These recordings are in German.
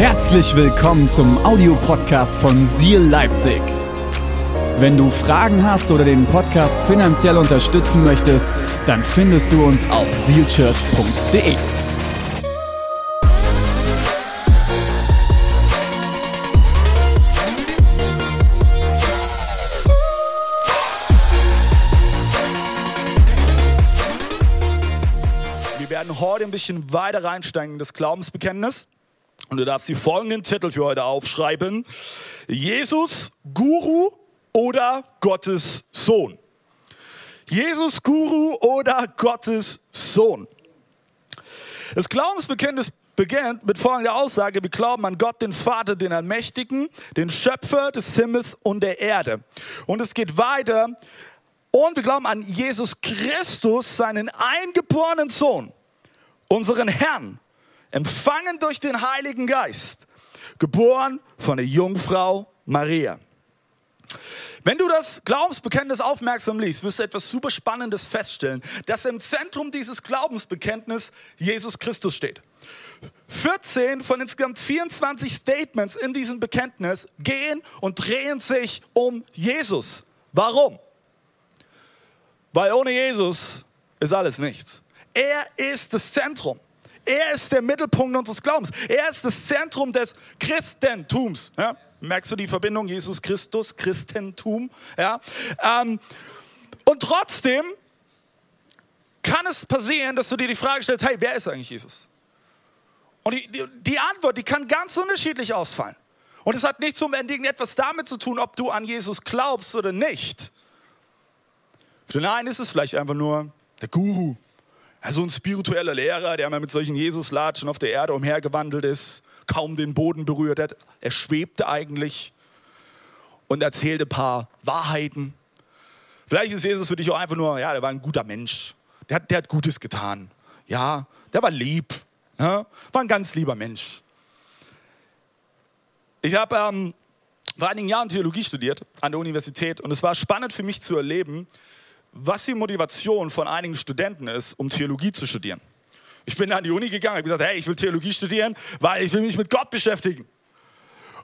Herzlich willkommen zum Audiopodcast von Seal Leipzig. Wenn du Fragen hast oder den Podcast finanziell unterstützen möchtest, dann findest du uns auf sealchurch.de. Wir werden heute ein bisschen weiter reinsteigen in das Glaubensbekenntnis. Und du darfst die folgenden Titel für heute aufschreiben. Jesus, Guru oder Gottes Sohn. Jesus, Guru oder Gottes Sohn. Das Glaubensbekenntnis beginnt mit folgender Aussage. Wir glauben an Gott, den Vater, den Allmächtigen, den Schöpfer des Himmels und der Erde. Und es geht weiter. Und wir glauben an Jesus Christus, seinen eingeborenen Sohn, unseren Herrn, empfangen durch den Heiligen Geist, geboren von der Jungfrau Maria. Wenn du das Glaubensbekenntnis aufmerksam liest, wirst du etwas super Spannendes feststellen, dass im Zentrum dieses Glaubensbekenntnisses Jesus Christus steht. 14 von insgesamt 24 Statements in diesem Bekenntnis gehen und drehen sich um Jesus. Warum? Weil ohne Jesus ist alles nichts. Er ist das Zentrum. Er ist der Mittelpunkt unseres Glaubens. Er ist das Zentrum des Christentums. Ja? Merkst du die Verbindung? Jesus Christus, Christentum. Ja? Ähm, und trotzdem kann es passieren, dass du dir die Frage stellst, hey, wer ist eigentlich Jesus? Und die, die, die Antwort, die kann ganz unterschiedlich ausfallen. Und es hat nichts unbedingt etwas damit zu tun, ob du an Jesus glaubst oder nicht. Für den einen ist es vielleicht einfach nur der Guru, also ein spiritueller Lehrer, der mal mit solchen Jesus-Latschen auf der Erde umhergewandelt ist, kaum den Boden berührt hat. Er schwebte eigentlich und erzählte ein paar Wahrheiten. Vielleicht ist Jesus für dich auch einfach nur, ja, der war ein guter Mensch. Der hat, der hat Gutes getan. Ja, der war lieb. Ja, war ein ganz lieber Mensch. Ich habe ähm, vor einigen Jahren Theologie studiert an der Universität und es war spannend für mich zu erleben, was die Motivation von einigen Studenten ist, um Theologie zu studieren. Ich bin an die Uni gegangen, habe gesagt, hey, ich will Theologie studieren, weil ich will mich mit Gott beschäftigen.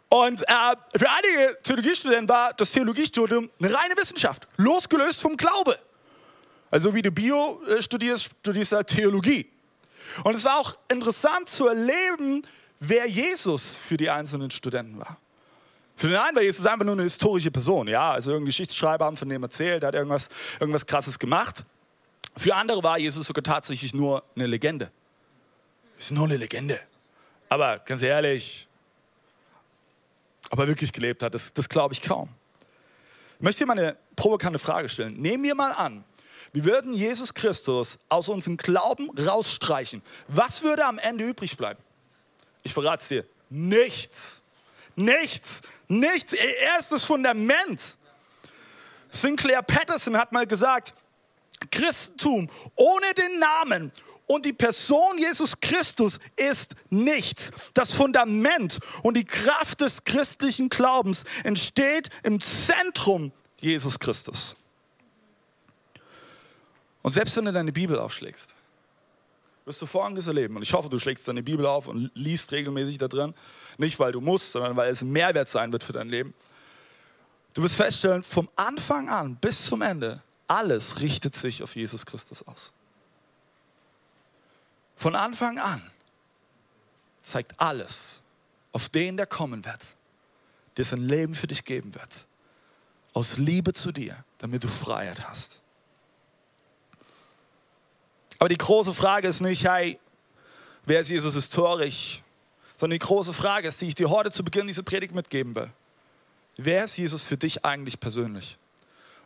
Und äh, für einige Theologiestudenten war das Theologiestudium eine reine Wissenschaft, losgelöst vom Glaube. Also wie du Bio äh, studierst, studierst du halt Theologie. Und es war auch interessant zu erleben, wer Jesus für die einzelnen Studenten war. Für den einen war Jesus einfach nur eine historische Person, ja, also irgendein Geschichtsschreiber haben von dem erzählt, der hat irgendwas, irgendwas Krasses gemacht. Für andere war Jesus sogar tatsächlich nur eine Legende. Ist nur eine Legende. Aber ganz ehrlich, ob er wirklich gelebt hat, das, das glaube ich kaum. Ich möchte dir mal eine provokante Frage stellen. Nehmen wir mal an, wir würden Jesus Christus aus unserem Glauben rausstreichen. Was würde am Ende übrig bleiben? Ich verrate es dir. Nichts. Nichts. Nichts. Er ist das Fundament. Sinclair Patterson hat mal gesagt, Christentum ohne den Namen und die Person Jesus Christus ist nichts. Das Fundament und die Kraft des christlichen Glaubens entsteht im Zentrum Jesus Christus. Und selbst wenn du deine Bibel aufschlägst, wirst du Folgendes erleben. Und ich hoffe, du schlägst deine Bibel auf und liest regelmäßig da drin. Nicht, weil du musst, sondern weil es ein Mehrwert sein wird für dein Leben. Du wirst feststellen, vom Anfang an bis zum Ende, alles richtet sich auf Jesus Christus aus. Von Anfang an zeigt alles auf den, der kommen wird, der sein Leben für dich geben wird. Aus Liebe zu dir, damit du Freiheit hast. Aber die große Frage ist nicht, hey, wer ist Jesus historisch? Sondern die große Frage ist, die ich dir heute zu Beginn dieser Predigt mitgeben will. Wer ist Jesus für dich eigentlich persönlich?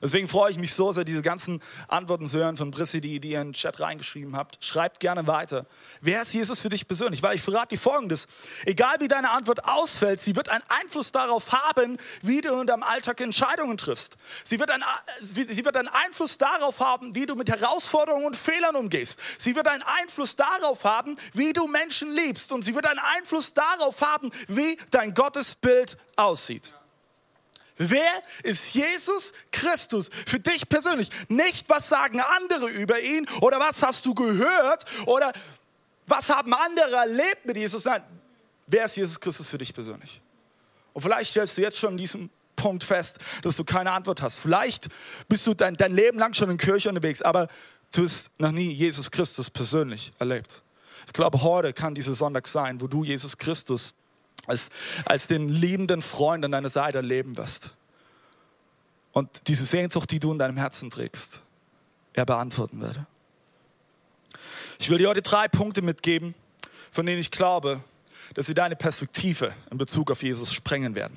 Deswegen freue ich mich so sehr, diese ganzen Antworten zu hören von Brissi, die, die ihr in den Chat reingeschrieben habt. Schreibt gerne weiter. Wer ist Jesus für dich persönlich? Weil ich verrate dir Folgendes. Egal wie deine Antwort ausfällt, sie wird einen Einfluss darauf haben, wie du in deinem Alltag Entscheidungen triffst. Sie wird, einen, sie wird einen Einfluss darauf haben, wie du mit Herausforderungen und Fehlern umgehst. Sie wird einen Einfluss darauf haben, wie du Menschen liebst. Und sie wird einen Einfluss darauf haben, wie dein Gottesbild aussieht. Wer ist Jesus Christus für dich persönlich? Nicht, was sagen andere über ihn oder was hast du gehört oder was haben andere erlebt mit Jesus? Nein, wer ist Jesus Christus für dich persönlich? Und vielleicht stellst du jetzt schon an diesem Punkt fest, dass du keine Antwort hast. Vielleicht bist du dein, dein Leben lang schon in Kirche unterwegs, aber du hast noch nie Jesus Christus persönlich erlebt. Ich glaube, heute kann dieser Sonntag sein, wo du Jesus Christus als, als den liebenden Freund an deiner Seite erleben wirst. Und diese Sehnsucht, die du in deinem Herzen trägst, er beantworten würde. Ich will dir heute drei Punkte mitgeben, von denen ich glaube, dass sie deine Perspektive in Bezug auf Jesus sprengen werden.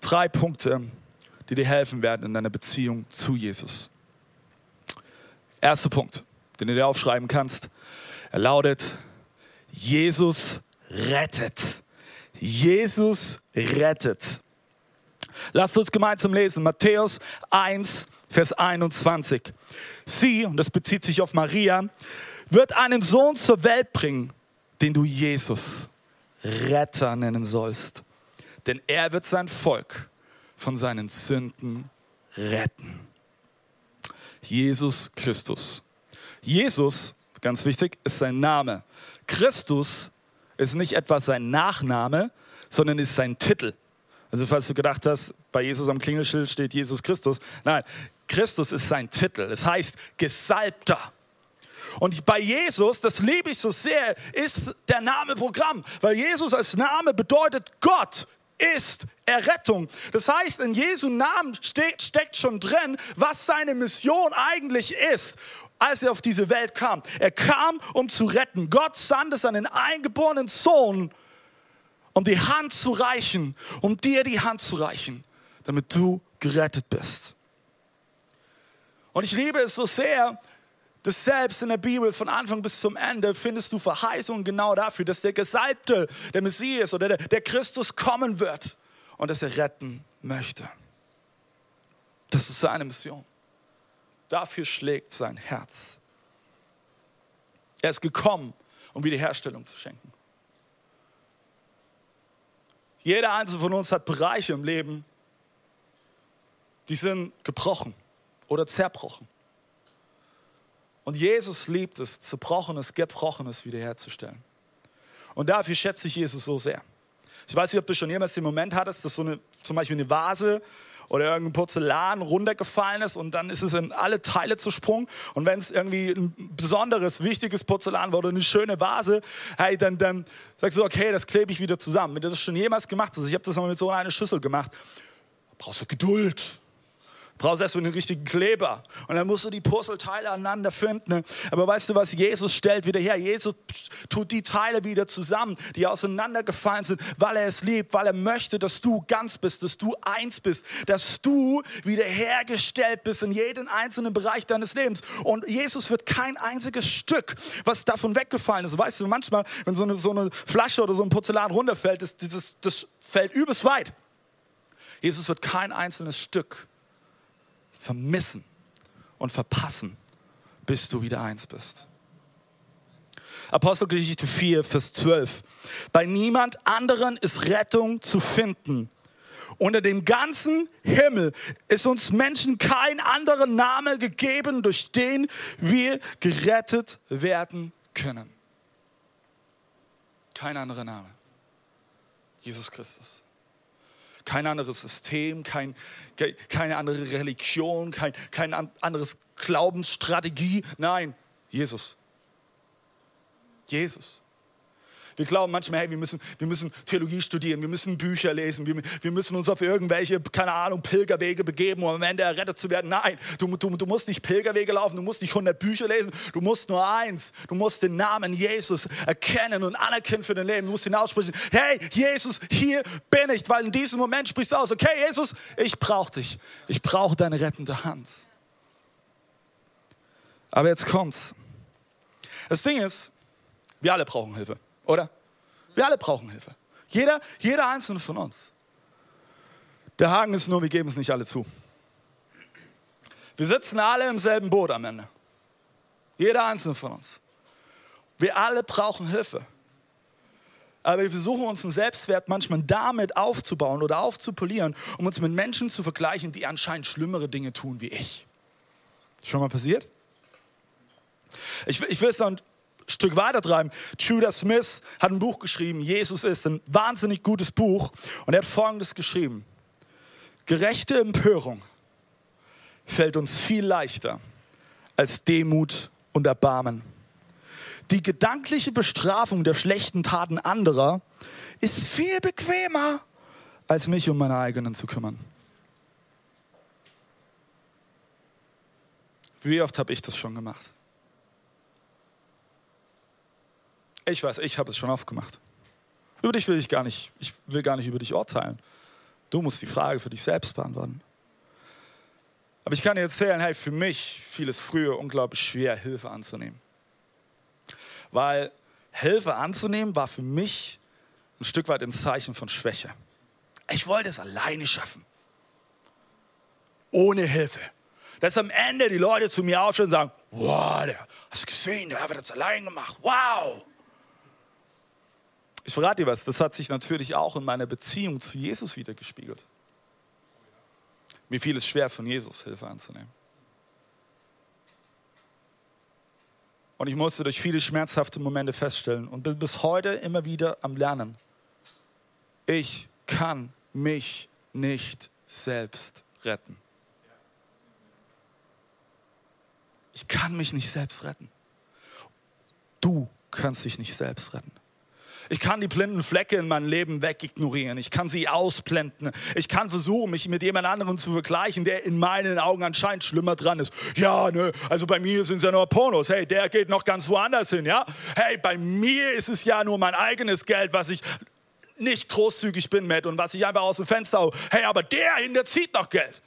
Drei Punkte, die dir helfen werden in deiner Beziehung zu Jesus. Erster Punkt, den du dir aufschreiben kannst, er lautet, Jesus rettet. Jesus rettet. Lasst uns gemeinsam lesen. Matthäus 1, Vers 21. Sie, und das bezieht sich auf Maria, wird einen Sohn zur Welt bringen, den du Jesus Retter nennen sollst. Denn er wird sein Volk von seinen Sünden retten. Jesus Christus. Jesus, ganz wichtig, ist sein Name. Christus ist nicht etwa sein Nachname, sondern ist sein Titel. Also falls du gedacht hast, bei Jesus am Klingelschild steht Jesus Christus. Nein, Christus ist sein Titel. Es heißt Gesalbter. Und bei Jesus, das liebe ich so sehr, ist der Name Programm, weil Jesus als Name bedeutet, Gott ist Errettung. Das heißt, in Jesu Namen steht, steckt schon drin, was seine Mission eigentlich ist als er auf diese Welt kam. Er kam, um zu retten. Gott sandte seinen eingeborenen Sohn, um die Hand zu reichen, um dir die Hand zu reichen, damit du gerettet bist. Und ich liebe es so sehr, dass selbst in der Bibel von Anfang bis zum Ende findest du Verheißungen genau dafür, dass der Gesalbte, der Messias oder der, der Christus kommen wird und dass er retten möchte. Das ist seine Mission. Dafür schlägt sein Herz. Er ist gekommen, um Wiederherstellung zu schenken. Jeder einzelne von uns hat Bereiche im Leben, die sind gebrochen oder zerbrochen. Und Jesus liebt es, zerbrochenes, gebrochenes wiederherzustellen. Und dafür schätze ich Jesus so sehr. Ich weiß nicht, ob du schon jemals den Moment hattest, dass so eine, zum Beispiel eine Vase oder irgendein Porzellan runtergefallen ist und dann ist es in alle Teile zersprungen. Und wenn es irgendwie ein besonderes, wichtiges Porzellan war oder eine schöne Vase, hey, dann, dann sagst du, okay, das klebe ich wieder zusammen. Wenn du das schon jemals gemacht hast, ich habe das mal mit so einer Schüssel gemacht, brauchst du Geduld brauchst erstmal einen richtigen Kleber. Und dann musst du die Puzzleteile aneinander finden. Ne? Aber weißt du was? Jesus stellt wieder her. Jesus tut die Teile wieder zusammen, die auseinandergefallen sind, weil er es liebt, weil er möchte, dass du ganz bist, dass du eins bist, dass du wiederhergestellt bist in jedem einzelnen Bereich deines Lebens. Und Jesus wird kein einziges Stück, was davon weggefallen ist. Weißt du, manchmal, wenn so eine, so eine Flasche oder so ein Porzellan runterfällt, das, das, das fällt übelst weit. Jesus wird kein einzelnes Stück vermissen und verpassen, bis du wieder eins bist. Apostelgeschichte 4, Vers 12. Bei niemand anderen ist Rettung zu finden. Unter dem ganzen Himmel ist uns Menschen kein anderer Name gegeben, durch den wir gerettet werden können. Kein anderer Name. Jesus Christus kein anderes System, kein, keine andere Religion, kein, kein anderes Glaubensstrategie. Nein, Jesus. Jesus. Wir glauben manchmal, hey, wir müssen, wir müssen Theologie studieren, wir müssen Bücher lesen, wir, wir müssen uns auf irgendwelche, keine Ahnung, Pilgerwege begeben, um am Ende errettet zu werden. Nein, du, du, du musst nicht Pilgerwege laufen, du musst nicht 100 Bücher lesen, du musst nur eins, du musst den Namen Jesus erkennen und anerkennen für dein Leben. Du musst ihn aussprechen, hey, Jesus, hier bin ich, weil in diesem Moment sprichst du aus, okay, Jesus, ich brauche dich, ich brauche deine rettende Hand. Aber jetzt kommt's. Das Ding ist, wir alle brauchen Hilfe. Oder? Wir alle brauchen Hilfe. Jeder, jeder einzelne von uns. Der Haken ist nur, wir geben es nicht alle zu. Wir sitzen alle im selben Boot am Ende. Jeder einzelne von uns. Wir alle brauchen Hilfe. Aber wir versuchen unseren Selbstwert manchmal damit aufzubauen oder aufzupolieren, um uns mit Menschen zu vergleichen, die anscheinend schlimmere Dinge tun wie ich. Schon mal passiert? Ich, ich will es dann Stück weiter treiben. Judah Smith hat ein Buch geschrieben, Jesus ist ein wahnsinnig gutes Buch. Und er hat Folgendes geschrieben. Gerechte Empörung fällt uns viel leichter als Demut und Erbarmen. Die gedankliche Bestrafung der schlechten Taten anderer ist viel bequemer, als mich um meine eigenen zu kümmern. Wie oft habe ich das schon gemacht? Ich weiß, ich habe es schon oft gemacht. Über dich will ich gar nicht, ich will gar nicht über dich urteilen. Du musst die Frage für dich selbst beantworten. Aber ich kann dir erzählen, hey, für mich fiel es früher unglaublich schwer, Hilfe anzunehmen. Weil Hilfe anzunehmen war für mich ein Stück weit ein Zeichen von Schwäche. Ich wollte es alleine schaffen. Ohne Hilfe. Dass am Ende die Leute zu mir aufstehen und sagen, wow, der, hast du gesehen, der hat das allein gemacht. Wow. Ich verrate dir was, das hat sich natürlich auch in meiner Beziehung zu Jesus wiedergespiegelt. Mir fiel es schwer, von Jesus Hilfe anzunehmen. Und ich musste durch viele schmerzhafte Momente feststellen und bin bis heute immer wieder am Lernen. Ich kann mich nicht selbst retten. Ich kann mich nicht selbst retten. Du kannst dich nicht selbst retten. Ich kann die blinden Flecke in meinem Leben wegignorieren. Ich kann sie ausblenden. Ich kann versuchen, mich mit jemand anderem zu vergleichen, der in meinen Augen anscheinend schlimmer dran ist. Ja, ne, also bei mir sind es ja nur Pornos. Hey, der geht noch ganz woanders hin, ja? Hey, bei mir ist es ja nur mein eigenes Geld, was ich nicht großzügig bin mit und was ich einfach aus dem Fenster hau. Hey, aber der hinterzieht noch Geld.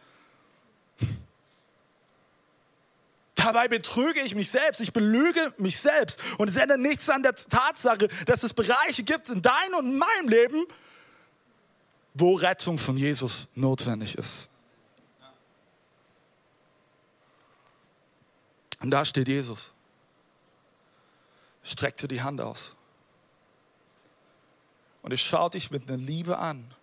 Dabei betrüge ich mich selbst, ich belüge mich selbst und es ändert nichts an der Tatsache, dass es Bereiche gibt in deinem und in meinem Leben, wo Rettung von Jesus notwendig ist. Und da steht Jesus. Streckte die Hand aus. Und er schaut dich mit einer Liebe an,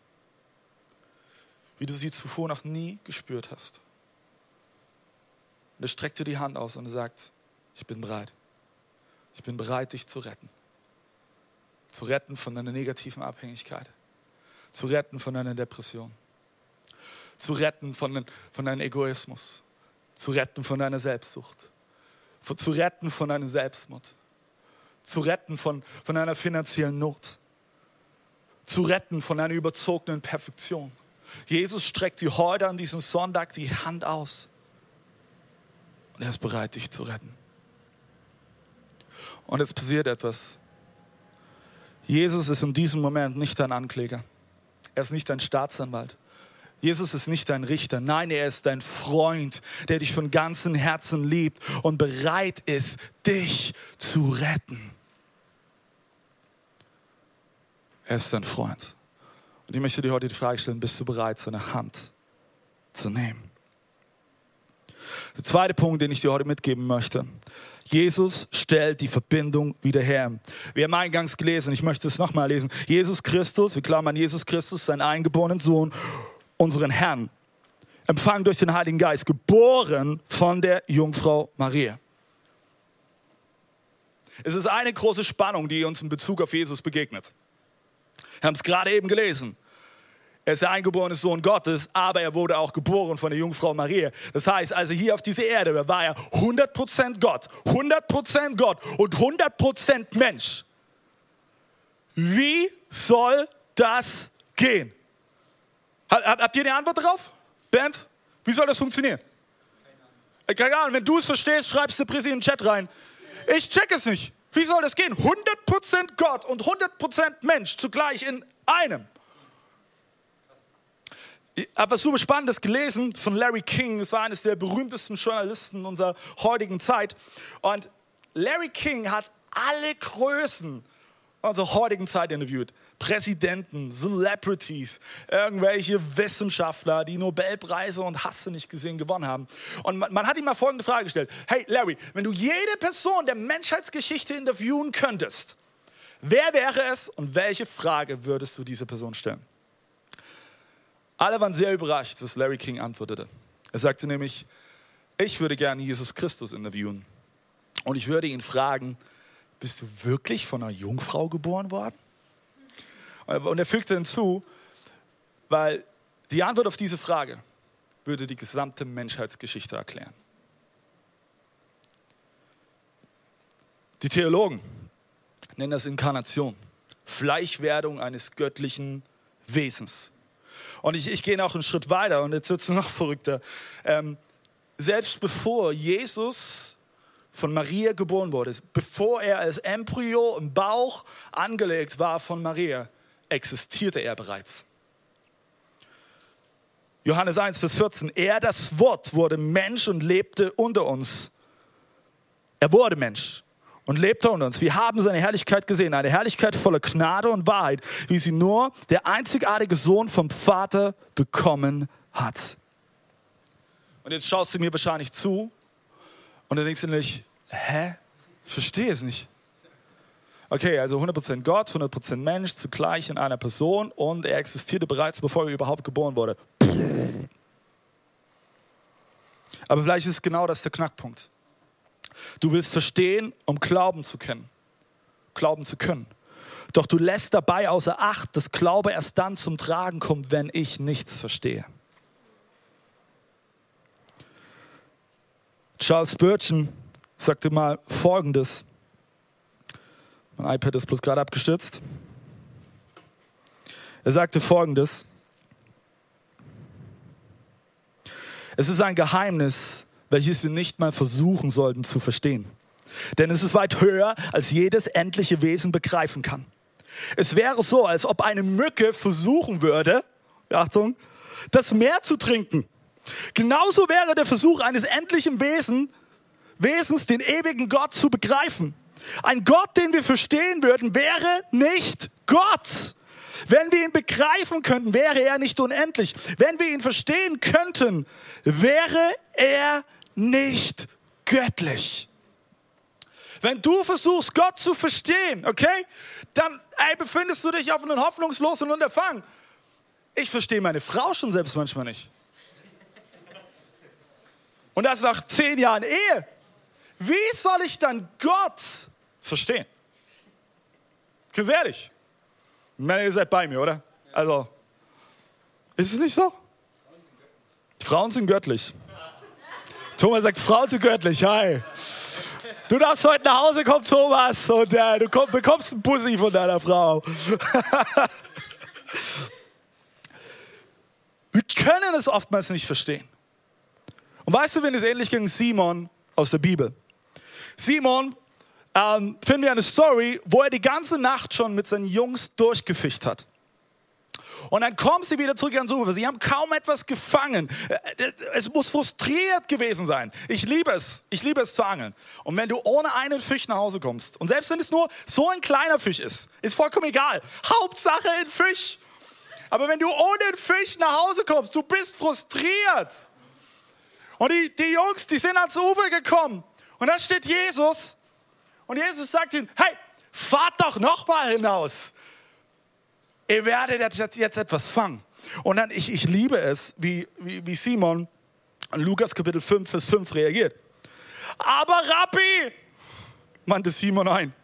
wie du sie zuvor noch nie gespürt hast. Und er streckt dir die Hand aus und sagt, ich bin bereit. Ich bin bereit, dich zu retten. Zu retten von deiner negativen Abhängigkeit. Zu retten von deiner Depression. Zu retten von, von deinem Egoismus. Zu retten von deiner Selbstsucht. Zu retten von deinem Selbstmord. Zu retten von, von deiner finanziellen Not. Zu retten von einer überzogenen Perfektion. Jesus streckt dir heute an diesem Sonntag die Hand aus er ist bereit, dich zu retten. Und jetzt passiert etwas. Jesus ist in diesem Moment nicht dein Ankläger. Er ist nicht dein Staatsanwalt. Jesus ist nicht dein Richter. Nein, er ist dein Freund, der dich von ganzem Herzen liebt und bereit ist, dich zu retten. Er ist dein Freund. Und ich möchte dir heute die Frage stellen, bist du bereit, seine Hand zu nehmen? Der zweite Punkt, den ich dir heute mitgeben möchte. Jesus stellt die Verbindung wieder her. Wir haben eingangs gelesen, ich möchte es nochmal lesen. Jesus Christus, wir klammern Jesus Christus, sein eingeborenen Sohn, unseren Herrn, empfangen durch den Heiligen Geist, geboren von der Jungfrau Maria. Es ist eine große Spannung, die uns in Bezug auf Jesus begegnet. Wir haben es gerade eben gelesen. Er ist der eingeborene Sohn Gottes, aber er wurde auch geboren von der Jungfrau Maria. Das heißt, also hier auf dieser Erde war er 100% Gott, 100% Gott und 100% Mensch. Wie soll das gehen? Habt ihr eine Antwort darauf? Bernd, wie soll das funktionieren? Keine Ahnung, wenn du es verstehst, schreibst du Präsi in den Chat rein. Ich check es nicht. Wie soll das gehen? 100% Gott und 100% Mensch zugleich in einem. Ich habe was super Spannendes gelesen von Larry King. Das war eines der berühmtesten Journalisten unserer heutigen Zeit. Und Larry King hat alle Größen unserer heutigen Zeit interviewt. Präsidenten, Celebrities, irgendwelche Wissenschaftler, die Nobelpreise und hast du nicht gesehen gewonnen haben. Und man, man hat ihm mal folgende Frage gestellt. Hey Larry, wenn du jede Person der Menschheitsgeschichte interviewen könntest, wer wäre es und welche Frage würdest du dieser Person stellen? Alle waren sehr überrascht, was Larry King antwortete. Er sagte nämlich, ich würde gerne Jesus Christus interviewen. Und ich würde ihn fragen, bist du wirklich von einer Jungfrau geboren worden? Und er fügte hinzu, weil die Antwort auf diese Frage würde die gesamte Menschheitsgeschichte erklären. Die Theologen nennen das Inkarnation, Fleischwerdung eines göttlichen Wesens. Und ich, ich gehe noch einen Schritt weiter und jetzt wird es noch verrückter. Ähm, selbst bevor Jesus von Maria geboren wurde, bevor er als Embryo im Bauch angelegt war von Maria, existierte er bereits. Johannes 1, Vers 14. Er, das Wort, wurde Mensch und lebte unter uns. Er wurde Mensch und lebte unter uns. Wir haben seine Herrlichkeit gesehen, eine Herrlichkeit voller Gnade und Wahrheit, wie sie nur der einzigartige Sohn vom Vater bekommen hat. Und jetzt schaust du mir wahrscheinlich zu und dann denkst du nicht, hä? Ich verstehe es nicht. Okay, also 100% Gott, 100% Mensch, zugleich in einer Person und er existierte bereits, bevor er überhaupt geboren wurde. Aber vielleicht ist genau das der Knackpunkt. Du willst verstehen, um glauben zu können. Glauben zu können. Doch du lässt dabei außer Acht, dass Glaube erst dann zum Tragen kommt, wenn ich nichts verstehe. Charles Spurgeon sagte mal Folgendes. Mein iPad ist bloß gerade abgestürzt. Er sagte Folgendes. Es ist ein Geheimnis, welches wir nicht mal versuchen sollten zu verstehen. Denn es ist weit höher, als jedes endliche Wesen begreifen kann. Es wäre so, als ob eine Mücke versuchen würde, Achtung, das Meer zu trinken. Genauso wäre der Versuch eines endlichen Wesen, Wesens, den ewigen Gott zu begreifen. Ein Gott, den wir verstehen würden, wäre nicht Gott. Wenn wir ihn begreifen könnten, wäre er nicht unendlich. Wenn wir ihn verstehen könnten, wäre er nicht göttlich. Wenn du versuchst, Gott zu verstehen, okay, dann ey, befindest du dich auf einem hoffnungslosen Unterfangen. Ich verstehe meine Frau schon selbst manchmal nicht. Und das nach zehn Jahren Ehe. Wie soll ich dann Gott verstehen? Ganz ehrlich. Ich meine, ihr seid bei mir, oder? Also, ist es nicht so? Frauen sind göttlich. Thomas sagt, Frauen sind göttlich. Hi. Du darfst heute nach Hause kommen, Thomas, und äh, du komm, bekommst einen Pussy von deiner Frau. Wir können es oftmals nicht verstehen. Und weißt du, wenn es ähnlich ging? Simon aus der Bibel. Simon ähm, finden wir eine Story, wo er die ganze Nacht schon mit seinen Jungs durchgefischt hat. Und dann kommen sie wieder zurück ans Ufer. Sie haben kaum etwas gefangen. Äh, es muss frustriert gewesen sein. Ich liebe es. Ich liebe es zu angeln. Und wenn du ohne einen Fisch nach Hause kommst, und selbst wenn es nur so ein kleiner Fisch ist, ist vollkommen egal. Hauptsache ein Fisch. Aber wenn du ohne einen Fisch nach Hause kommst, du bist frustriert. Und die, die Jungs, die sind ans Ufer gekommen. Und da steht Jesus und Jesus sagt ihnen, hey, fahrt doch nochmal hinaus. Ihr werdet jetzt, jetzt etwas fangen. Und dann, ich, ich liebe es, wie, wie, wie Simon in Lukas Kapitel 5, Vers 5 reagiert. Aber Rabbi, meinte Simon ein,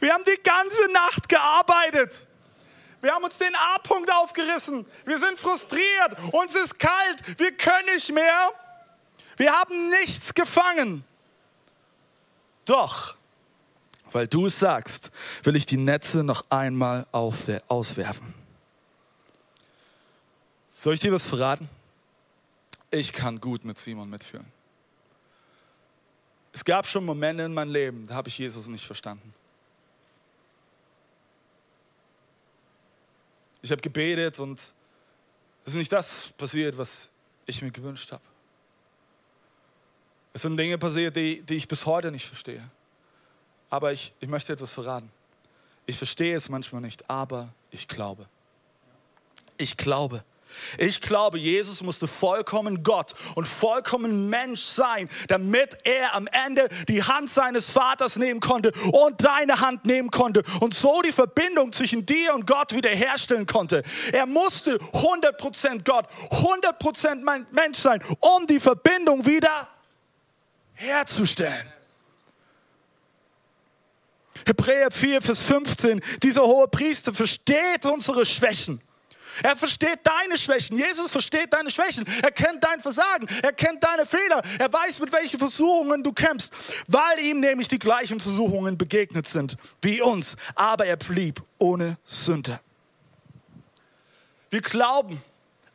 wir haben die ganze Nacht gearbeitet. Wir haben uns den A-Punkt aufgerissen. Wir sind frustriert. Uns ist kalt. Wir können nicht mehr. Wir haben nichts gefangen. Doch, weil du es sagst, will ich die Netze noch einmal auswerfen. Soll ich dir was verraten? Ich kann gut mit Simon mitfühlen. Es gab schon Momente in meinem Leben, da habe ich Jesus nicht verstanden. Ich habe gebetet und es ist nicht das passiert, was ich mir gewünscht habe. Es sind Dinge passiert, die, die ich bis heute nicht verstehe. Aber ich, ich möchte etwas verraten. Ich verstehe es manchmal nicht, aber ich glaube. Ich glaube. Ich glaube, Jesus musste vollkommen Gott und vollkommen Mensch sein, damit er am Ende die Hand seines Vaters nehmen konnte und deine Hand nehmen konnte und so die Verbindung zwischen dir und Gott wiederherstellen konnte. Er musste 100% Gott, 100% Mensch sein, um die Verbindung wieder herzustellen. Hebräer 4, Vers 15, dieser hohe Priester versteht unsere Schwächen. Er versteht deine Schwächen. Jesus versteht deine Schwächen. Er kennt dein Versagen. Er kennt deine Fehler. Er weiß, mit welchen Versuchungen du kämpfst, weil ihm nämlich die gleichen Versuchungen begegnet sind wie uns. Aber er blieb ohne Sünde. Wir glauben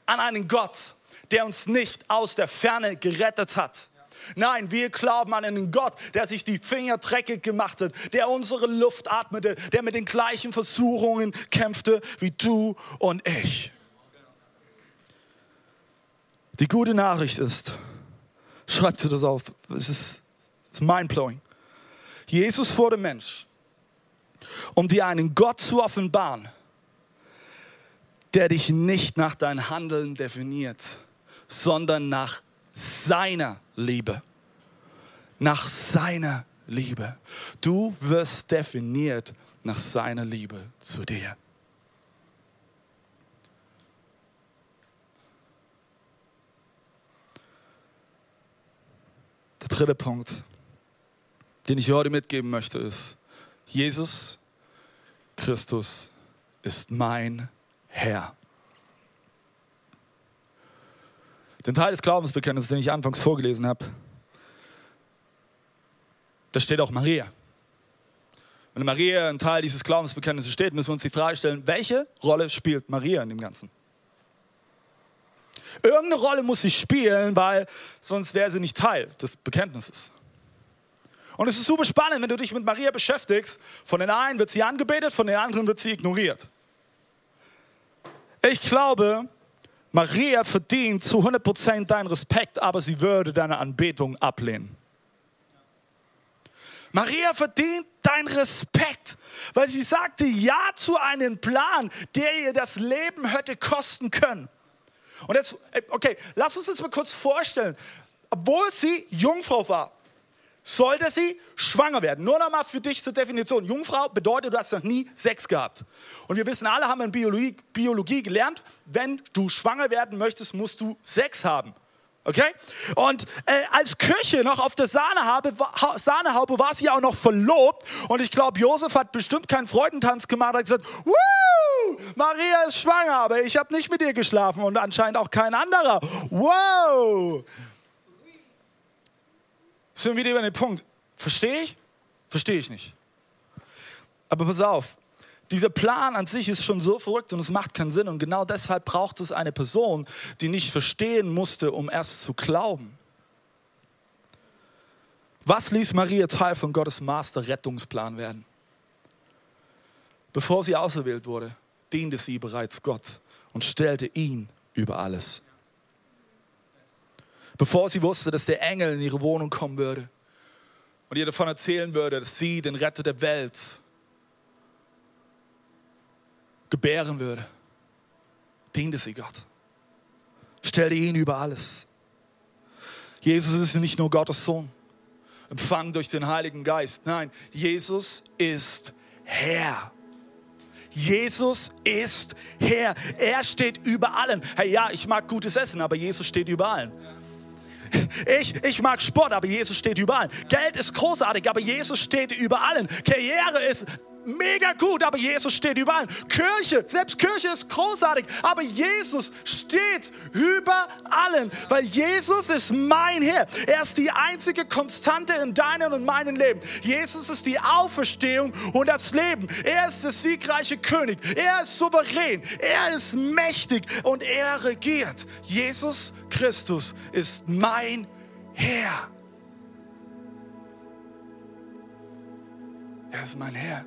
an einen Gott, der uns nicht aus der Ferne gerettet hat. Nein, wir glauben an einen Gott, der sich die Finger dreckig gemacht hat, der unsere Luft atmete, der mit den gleichen Versuchungen kämpfte wie du und ich. Die gute Nachricht ist, schreibt dir das auf, es ist, ist mindblowing. Jesus wurde Mensch, um dir einen Gott zu offenbaren, der dich nicht nach deinem Handeln definiert, sondern nach seiner Liebe. Nach seiner Liebe. Du wirst definiert nach seiner Liebe zu dir. Der dritte Punkt, den ich heute mitgeben möchte, ist, Jesus Christus ist mein Herr. Den Teil des Glaubensbekenntnisses, den ich anfangs vorgelesen habe, da steht auch Maria. Wenn Maria ein Teil dieses Glaubensbekenntnisses steht, müssen wir uns die Frage stellen, welche Rolle spielt Maria in dem Ganzen? Irgendeine Rolle muss sie spielen, weil sonst wäre sie nicht Teil des Bekenntnisses. Und es ist super spannend, wenn du dich mit Maria beschäftigst. Von den einen wird sie angebetet, von den anderen wird sie ignoriert. Ich glaube, Maria verdient zu 100% deinen Respekt, aber sie würde deine Anbetung ablehnen. Maria verdient deinen Respekt, weil sie sagte Ja zu einem Plan, der ihr das Leben hätte kosten können. Und jetzt, okay, lass uns das mal kurz vorstellen. Obwohl sie Jungfrau war, sollte sie schwanger werden. Nur noch mal für dich zur Definition. Jungfrau bedeutet, du hast noch nie Sex gehabt. Und wir wissen alle, haben in Biologie, Biologie gelernt, wenn du schwanger werden möchtest, musst du Sex haben. Okay? Und äh, als Kirche noch auf der Sahnehaube, Sahnehaube war sie auch noch verlobt. Und ich glaube, Josef hat bestimmt keinen Freudentanz gemacht. Er hat gesagt, Woo! Maria ist schwanger, aber ich habe nicht mit ihr geschlafen und anscheinend auch kein anderer. Wow! Sind wir wieder über den Punkt. Verstehe ich? Verstehe ich nicht. Aber pass auf, dieser Plan an sich ist schon so verrückt und es macht keinen Sinn. Und genau deshalb braucht es eine Person, die nicht verstehen musste, um erst zu glauben. Was ließ Maria Teil von Gottes Master-Rettungsplan werden? Bevor sie auserwählt wurde, diente sie bereits Gott und stellte ihn über alles bevor sie wusste, dass der Engel in ihre Wohnung kommen würde und ihr davon erzählen würde, dass sie den Retter der Welt gebären würde, diente sie Gott. Stellte ihn über alles. Jesus ist nicht nur Gottes Sohn, empfangen durch den Heiligen Geist. Nein, Jesus ist Herr. Jesus ist Herr. Er steht über allen. Hey, ja, ich mag gutes Essen, aber Jesus steht über allen. Ich, ich mag Sport, aber Jesus steht überall. Geld ist großartig, aber Jesus steht über allen. Karriere ist mega gut, aber Jesus steht überall. Kirche, selbst Kirche ist großartig, aber Jesus steht über allen, weil Jesus ist mein Herr. Er ist die einzige Konstante in deinem und meinem Leben. Jesus ist die Auferstehung und das Leben. Er ist der siegreiche König. Er ist souverän. Er ist mächtig und er regiert. Jesus Christus ist mein Herr. Er ist mein Herr.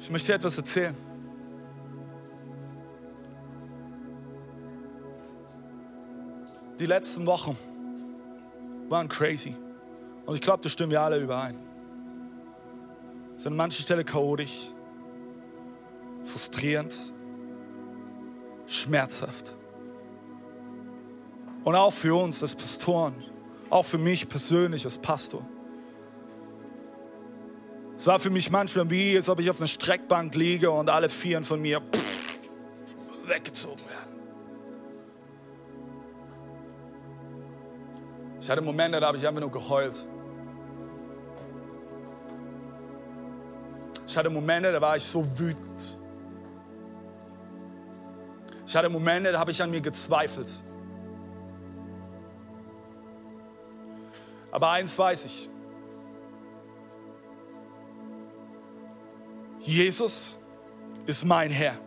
Ich möchte dir etwas erzählen. Die letzten Wochen waren crazy. Und ich glaube, da stimmen wir alle überein. Es sind an manchen Stellen chaotisch, frustrierend, schmerzhaft. Und auch für uns als Pastoren, auch für mich persönlich als Pastor. Es war für mich manchmal wie, als ob ich auf einer Streckbank liege und alle Vieren von mir weggezogen werden. Ich hatte Momente, da habe ich einfach nur geheult. Ich hatte Momente, da war ich so wütend. Ich hatte Momente, da habe ich an mir gezweifelt. Aber eins weiß ich. Jesus ist mein Herr.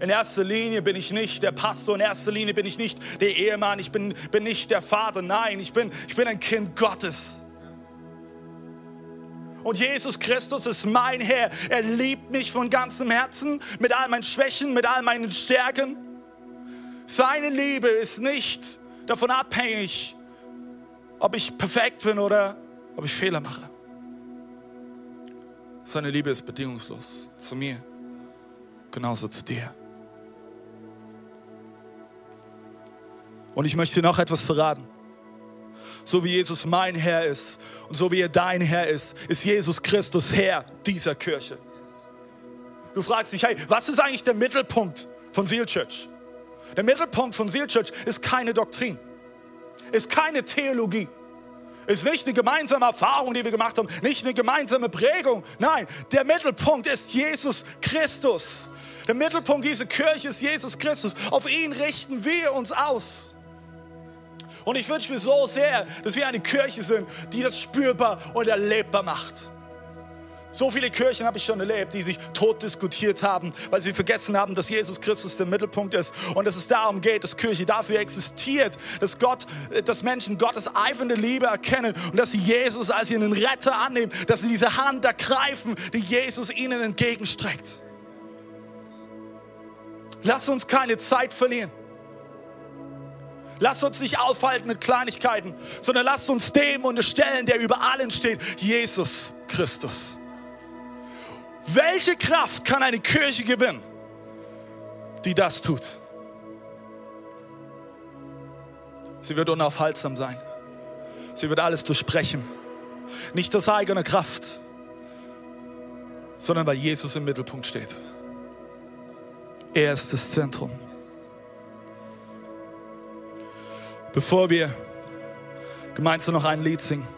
In erster Linie bin ich nicht der Pastor, in erster Linie bin ich nicht der Ehemann, ich bin, bin nicht der Vater. Nein, ich bin, ich bin ein Kind Gottes. Und Jesus Christus ist mein Herr. Er liebt mich von ganzem Herzen, mit all meinen Schwächen, mit all meinen Stärken. Seine Liebe ist nicht davon abhängig, ob ich perfekt bin oder ob ich Fehler mache. Seine Liebe ist bedingungslos zu mir, genauso zu dir. Und ich möchte dir noch etwas verraten. So wie Jesus mein Herr ist und so wie er dein Herr ist, ist Jesus Christus Herr dieser Kirche. Du fragst dich, hey, was ist eigentlich der Mittelpunkt von Seal Church? Der Mittelpunkt von Seal Church ist keine Doktrin, ist keine Theologie, ist nicht eine gemeinsame Erfahrung, die wir gemacht haben, nicht eine gemeinsame Prägung. Nein, der Mittelpunkt ist Jesus Christus. Der Mittelpunkt dieser Kirche ist Jesus Christus. Auf ihn richten wir uns aus. Und ich wünsche mir so sehr, dass wir eine Kirche sind, die das spürbar und erlebbar macht. So viele Kirchen habe ich schon erlebt, die sich tot diskutiert haben, weil sie vergessen haben, dass Jesus Christus der Mittelpunkt ist und dass es darum geht, dass Kirche dafür existiert, dass Gott, dass Menschen Gottes eifernde Liebe erkennen und dass sie Jesus als ihren Retter annehmen, dass sie diese Hand ergreifen, die Jesus ihnen entgegenstreckt. Lass uns keine Zeit verlieren. Lass uns nicht aufhalten mit Kleinigkeiten, sondern lasst uns dem unterstellen, der über allen steht, Jesus Christus. Welche Kraft kann eine Kirche gewinnen, die das tut? Sie wird unaufhaltsam sein. Sie wird alles durchbrechen. Nicht aus eigener Kraft, sondern weil Jesus im Mittelpunkt steht. Er ist das Zentrum. Bevor wir gemeinsam noch ein Lied singen,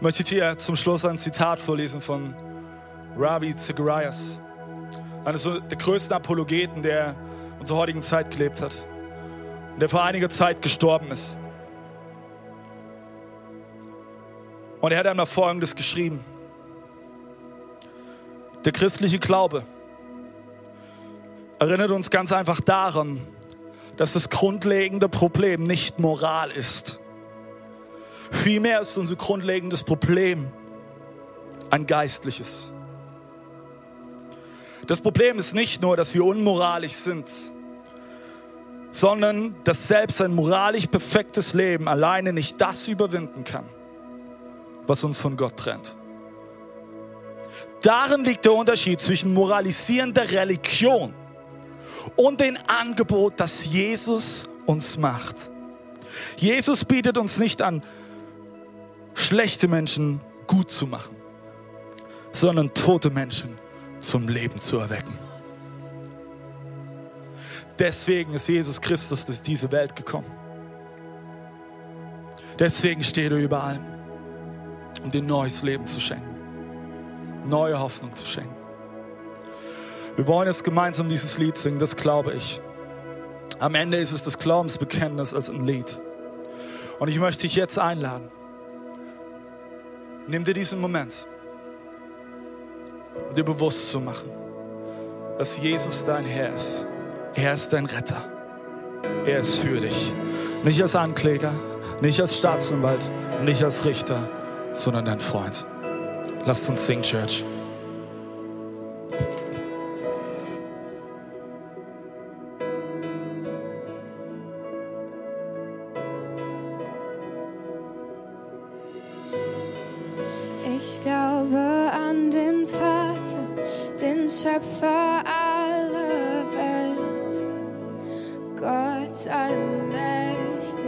möchte ich dir zum Schluss ein Zitat vorlesen von Ravi Zacharias, eines der größten Apologeten, der in unserer heutigen Zeit gelebt hat und der vor einiger Zeit gestorben ist. Und er hat einmal Folgendes geschrieben. Der christliche Glaube erinnert uns ganz einfach daran, dass das grundlegende Problem nicht Moral ist. Vielmehr ist unser grundlegendes Problem ein geistliches. Das Problem ist nicht nur, dass wir unmoralisch sind, sondern dass selbst ein moralisch perfektes Leben alleine nicht das überwinden kann, was uns von Gott trennt. Darin liegt der Unterschied zwischen moralisierender Religion und den Angebot, das Jesus uns macht. Jesus bietet uns nicht an, schlechte Menschen gut zu machen, sondern tote Menschen zum Leben zu erwecken. Deswegen ist Jesus Christus durch diese Welt gekommen. Deswegen steht er überall, um dir neues Leben zu schenken, neue Hoffnung zu schenken. Wir wollen jetzt gemeinsam dieses Lied singen, das glaube ich. Am Ende ist es das Glaubensbekenntnis als ein Lied. Und ich möchte dich jetzt einladen. Nimm dir diesen Moment, um dir bewusst zu machen, dass Jesus dein Herr ist. Er ist dein Retter. Er ist für dich. Nicht als Ankläger, nicht als Staatsanwalt, nicht als Richter, sondern dein Freund. Lasst uns singen, Church. Schöpfer aller Welt, Gott allmächtig.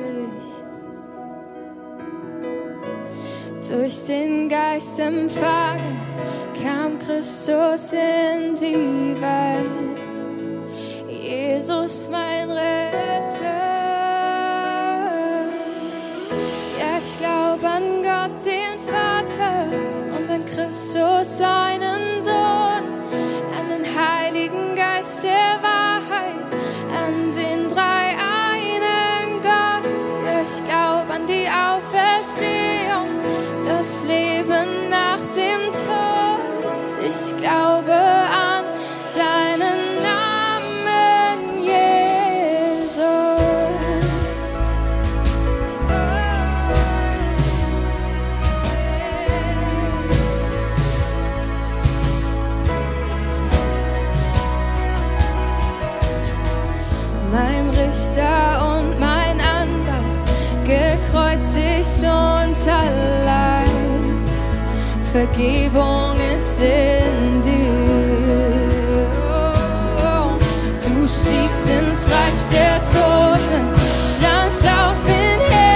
Durch den Geist empfangen kam Christus in die Welt. Jesus, mein Retter. Christus, seinen Sohn, an den Heiligen Geist der Wahrheit, an den drei einen Gott. Ja, ich glaube an die Auferstehung, das Leben nach dem Tod. Ich glaube Mein Richter und mein Anwalt, gekreuzigt und allein. Vergebung ist in dir. Du stiegst ins Reich der Toten, standst auf in Herrlichkeit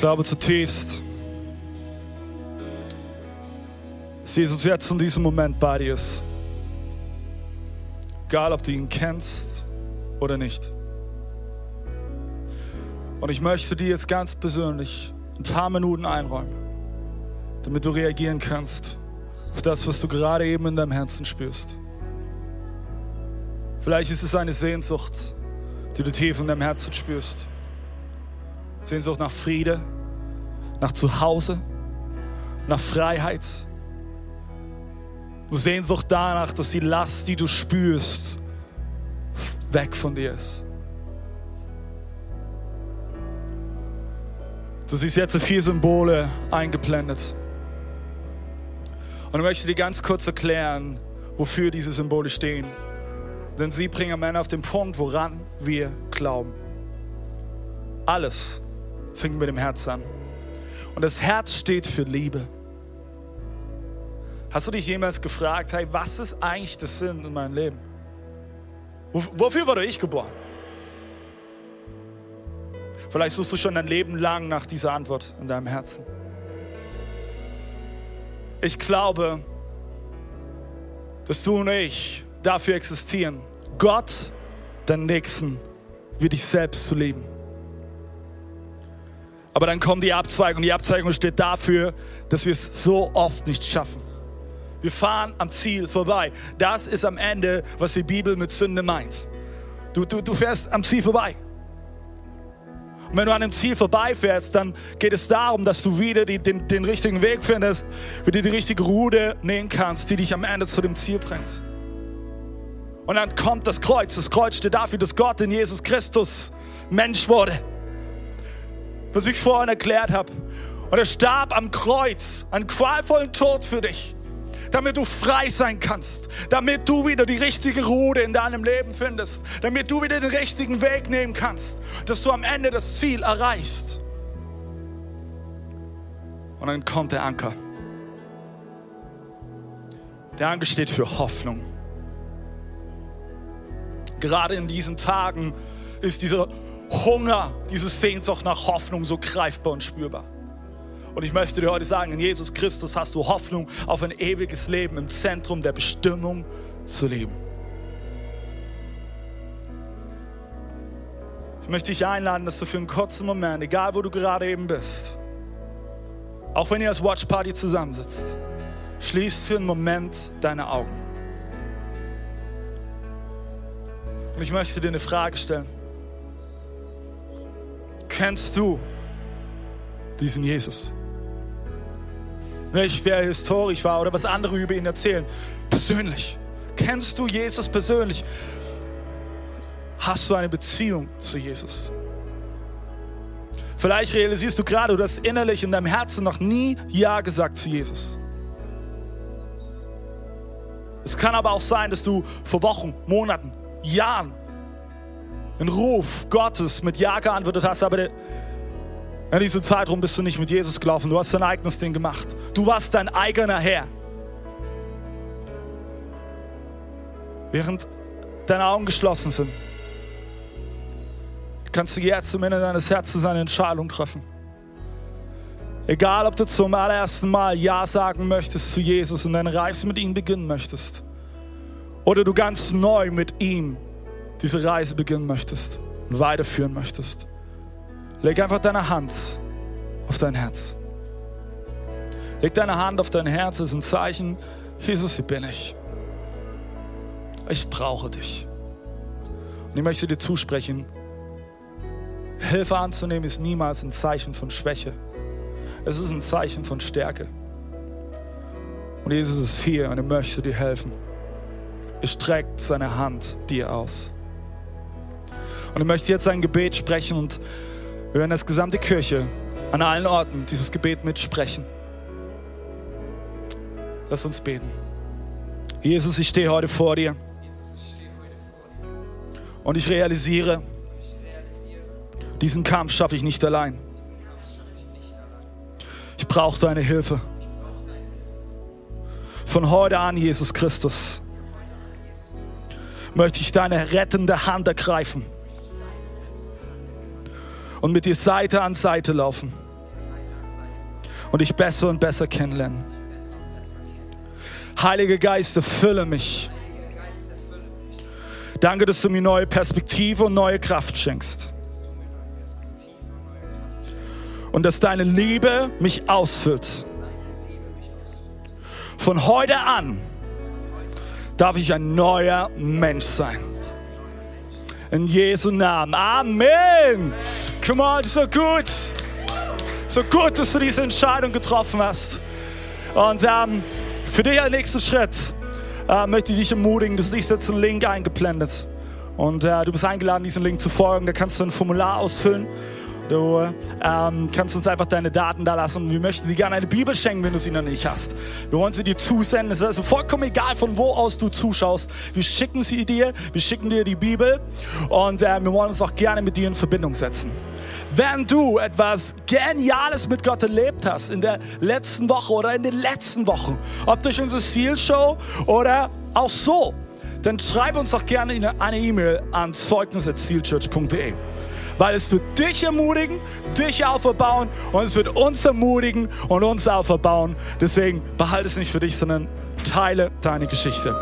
glaube zutiefst, dass Jesus jetzt in diesem Moment bei dir ist. Egal, ob du ihn kennst oder nicht. Und ich möchte dir jetzt ganz persönlich ein paar Minuten einräumen, damit du reagieren kannst auf das, was du gerade eben in deinem Herzen spürst. Vielleicht ist es eine Sehnsucht, die du tief in deinem Herzen spürst. Sehnsucht nach Friede, nach Zuhause, nach Freiheit. Sehnsucht danach, dass die Last, die du spürst, weg von dir ist. Du siehst jetzt vier Symbole eingeblendet. Und ich möchte dir ganz kurz erklären, wofür diese Symbole stehen. Denn sie bringen Männer auf den Punkt, woran wir glauben. Alles fängt mit dem Herz an. Und das Herz steht für Liebe. Hast du dich jemals gefragt, hey, was ist eigentlich der Sinn in meinem Leben? Wo- Wofür wurde ich geboren? Vielleicht suchst du schon dein Leben lang nach dieser Antwort in deinem Herzen. Ich glaube, dass du und ich dafür existieren, Gott, den Nächsten, wie dich selbst zu lieben. Aber dann kommt die Abzweigung. Die Abzweigung steht dafür, dass wir es so oft nicht schaffen. Wir fahren am Ziel vorbei. Das ist am Ende, was die Bibel mit Sünde meint. Du, du, du fährst am Ziel vorbei. Und wenn du an dem Ziel vorbeifährst, dann geht es darum, dass du wieder die, den, den richtigen Weg findest, wieder die richtige Rude nähen kannst, die dich am Ende zu dem Ziel bringt. Und dann kommt das Kreuz. Das Kreuz steht dafür, dass Gott in Jesus Christus Mensch wurde. Was ich vorhin erklärt habe. Und er starb am Kreuz, einen qualvollen Tod für dich damit du frei sein kannst, damit du wieder die richtige Ruhe in deinem Leben findest, damit du wieder den richtigen Weg nehmen kannst, dass du am Ende das Ziel erreichst. Und dann kommt der Anker. Der Anker steht für Hoffnung. Gerade in diesen Tagen ist dieser Hunger, diese Sehnsucht nach Hoffnung so greifbar und spürbar. Und ich möchte dir heute sagen, in Jesus Christus hast du Hoffnung auf ein ewiges Leben im Zentrum der Bestimmung zu leben. Ich möchte dich einladen, dass du für einen kurzen Moment, egal wo du gerade eben bist, auch wenn ihr als Watch Party zusammensitzt, schließt für einen Moment deine Augen. Und ich möchte dir eine Frage stellen. Kennst du diesen Jesus? nicht wer historisch war oder was andere über ihn erzählen. Persönlich. Kennst du Jesus persönlich? Hast du eine Beziehung zu Jesus? Vielleicht realisierst du gerade, du hast innerlich in deinem Herzen noch nie Ja gesagt zu Jesus. Es kann aber auch sein, dass du vor Wochen, Monaten, Jahren den Ruf Gottes mit Ja geantwortet hast, aber in diesem Zeitraum bist du nicht mit Jesus gelaufen. Du hast dein eigenes Ding gemacht. Du warst dein eigener Herr. Während deine Augen geschlossen sind, kannst du jetzt zum Ende deines Herzens eine Entscheidung treffen. Egal, ob du zum allerersten Mal Ja sagen möchtest zu Jesus und deine Reise mit ihm beginnen möchtest. Oder du ganz neu mit ihm diese Reise beginnen möchtest und weiterführen möchtest. Leg einfach deine Hand auf dein Herz. Leg deine Hand auf dein Herz, das ist ein Zeichen, Jesus, hier bin ich. Ich brauche dich. Und ich möchte dir zusprechen, Hilfe anzunehmen ist niemals ein Zeichen von Schwäche. Es ist ein Zeichen von Stärke. Und Jesus ist hier und er möchte dir helfen. Er streckt seine Hand dir aus. Und ich möchte jetzt ein Gebet sprechen und wir werden als gesamte Kirche an allen Orten dieses Gebet mitsprechen. Lass uns beten. Jesus, ich stehe heute vor dir. Und ich realisiere, diesen Kampf schaffe ich nicht allein. Ich brauche deine Hilfe. Von heute an, Jesus Christus, möchte ich deine rettende Hand ergreifen und mit dir Seite an Seite laufen und dich besser und besser kennenlernen. Heilige Geist, erfülle mich. Danke, dass du mir neue Perspektive und neue Kraft schenkst. Und dass deine Liebe mich ausfüllt. Von heute an darf ich ein neuer Mensch sein. In Jesu Namen. Amen. Come on, so gut. So gut, dass du diese Entscheidung getroffen hast. Und ähm, für dich als nächsten Schritt äh, möchte ich dich ermutigen, du siehst jetzt einen Link eingeblendet. Und äh, du bist eingeladen, diesen Link zu folgen. Da kannst du ein Formular ausfüllen. Du ähm, kannst uns einfach deine Daten da lassen. Wir möchten dir gerne eine Bibel schenken, wenn du sie noch nicht hast. Wir wollen sie dir zusenden. Es ist also vollkommen egal, von wo aus du zuschaust. Wir schicken sie dir. Wir schicken dir die Bibel. Und äh, wir wollen uns auch gerne mit dir in Verbindung setzen. Wenn du etwas Geniales mit Gott erlebt hast in der letzten Woche oder in den letzten Wochen, ob durch unsere Seal-Show oder auch so, dann schreib uns doch gerne eine E-Mail an zeugnis.sealchurch.de. weil es wird dich ermutigen, dich auferbauen und es wird uns ermutigen und uns auferbauen. Deswegen behalte es nicht für dich, sondern teile deine Geschichte.